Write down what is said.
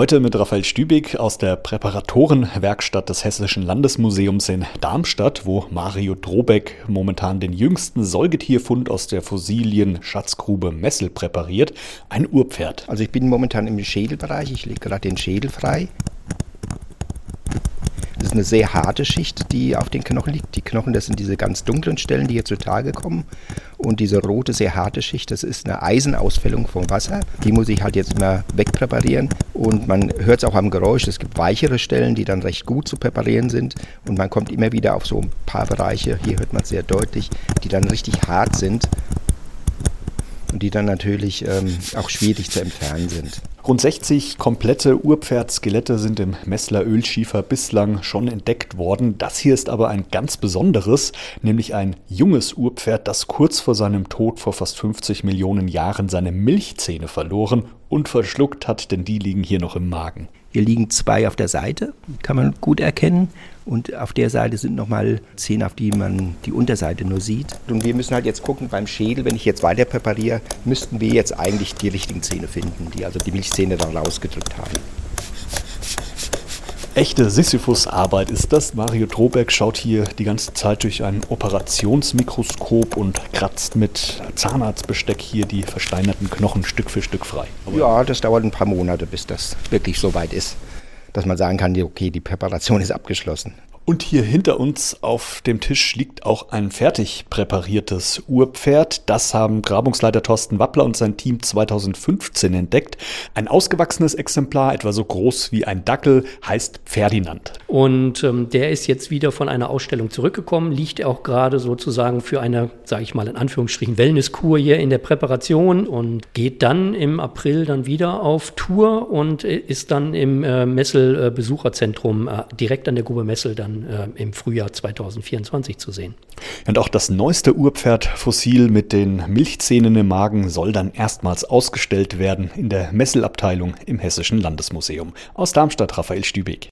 Heute mit Raphael Stübig aus der Präparatorenwerkstatt des Hessischen Landesmuseums in Darmstadt, wo Mario Drobeck momentan den jüngsten Säugetierfund aus der Fossilien-Schatzgrube Messel präpariert, ein Urpferd. Also ich bin momentan im Schädelbereich, ich lege gerade den Schädel frei. Ist eine sehr harte Schicht, die auf den Knochen liegt. Die Knochen, das sind diese ganz dunklen Stellen, die hier zutage kommen. Und diese rote, sehr harte Schicht, das ist eine Eisenausfällung vom Wasser. Die muss ich halt jetzt mal wegpräparieren. Und man hört es auch am Geräusch, es gibt weichere Stellen, die dann recht gut zu präparieren sind. Und man kommt immer wieder auf so ein paar Bereiche, hier hört man es sehr deutlich, die dann richtig hart sind und die dann natürlich ähm, auch schwierig zu entfernen sind. Rund 60 komplette Urpferdskelette sind im Messler Ölschiefer bislang schon entdeckt worden. Das hier ist aber ein ganz besonderes, nämlich ein junges Urpferd, das kurz vor seinem Tod vor fast 50 Millionen Jahren seine Milchzähne verloren und verschluckt hat, denn die liegen hier noch im Magen. Hier liegen zwei auf der Seite, kann man gut erkennen. Und auf der Seite sind nochmal zehn, auf die man die Unterseite nur sieht. Und wir müssen halt jetzt gucken beim Schädel, wenn ich jetzt weiter präpariere, müssten wir jetzt eigentlich die richtigen Zähne finden, die also die Milchzähne dann rausgedrückt haben. Echte Sisyphus-Arbeit ist das. Mario Drobeck schaut hier die ganze Zeit durch ein Operationsmikroskop und kratzt mit Zahnarztbesteck hier die versteinerten Knochen Stück für Stück frei. Aber ja, das dauert ein paar Monate, bis das wirklich so weit ist, dass man sagen kann, okay, die Präparation ist abgeschlossen. Und hier hinter uns auf dem Tisch liegt auch ein fertig präpariertes Urpferd. Das haben Grabungsleiter Thorsten Wappler und sein Team 2015 entdeckt. Ein ausgewachsenes Exemplar, etwa so groß wie ein Dackel, heißt Ferdinand. Und ähm, der ist jetzt wieder von einer Ausstellung zurückgekommen, liegt auch gerade sozusagen für eine, sage ich mal in Anführungsstrichen, Wellnesskur hier in der Präparation und geht dann im April dann wieder auf Tour und äh, ist dann im äh, Messel äh, Besucherzentrum äh, direkt an der Grube Messel dann äh, im Frühjahr 2024 zu sehen. Und auch das neueste Urpferdfossil mit den Milchzähnen im Magen soll dann erstmals ausgestellt werden in der Messelabteilung im Hessischen Landesmuseum. Aus Darmstadt Raphael Stübig.